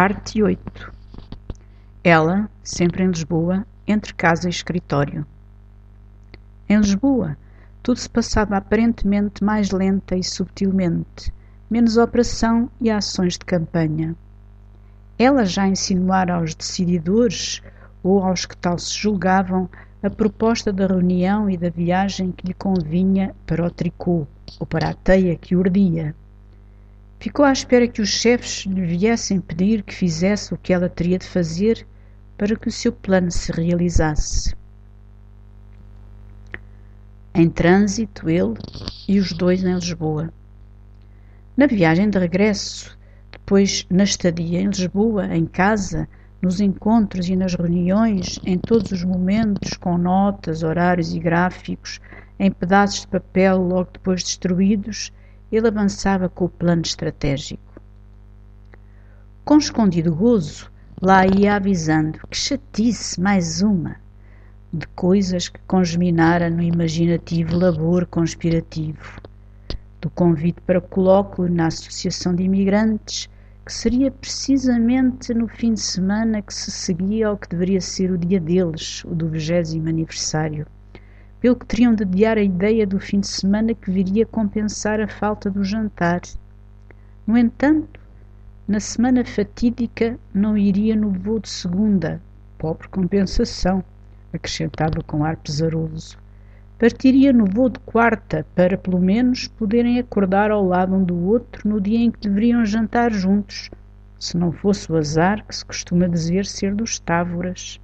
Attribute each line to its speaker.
Speaker 1: Parte 8 Ela, sempre em Lisboa, entre casa e escritório. Em Lisboa, tudo se passava aparentemente mais lenta e subtilmente, menos operação e ações de campanha. Ela já insinuara aos decididores, ou aos que tal se julgavam, a proposta da reunião e da viagem que lhe convinha para o tricô, ou para a teia que urdia. Ficou à espera que os chefes lhe viessem pedir que fizesse o que ela teria de fazer para que o seu plano se realizasse. Em trânsito, ele e os dois em Lisboa. Na viagem de regresso, depois na estadia em Lisboa, em casa, nos encontros e nas reuniões, em todos os momentos, com notas, horários e gráficos, em pedaços de papel logo depois destruídos, ele avançava com o plano estratégico. Com escondido gozo, lá ia avisando que chatice mais uma de coisas que congeminara no imaginativo labor conspirativo, do convite para colóquio na Associação de Imigrantes, que seria precisamente no fim de semana que se seguia ao que deveria ser o dia deles, o do vigésimo aniversário pelo que teriam de adiar a ideia do fim de semana que viria compensar a falta do jantar. No entanto, na semana fatídica não iria no voo de segunda, pobre compensação, acrescentava com ar pesaroso. Partiria no voo de quarta, para pelo menos poderem acordar ao lado um do outro no dia em que deveriam jantar juntos, se não fosse o azar que se costuma dizer ser dos távoras.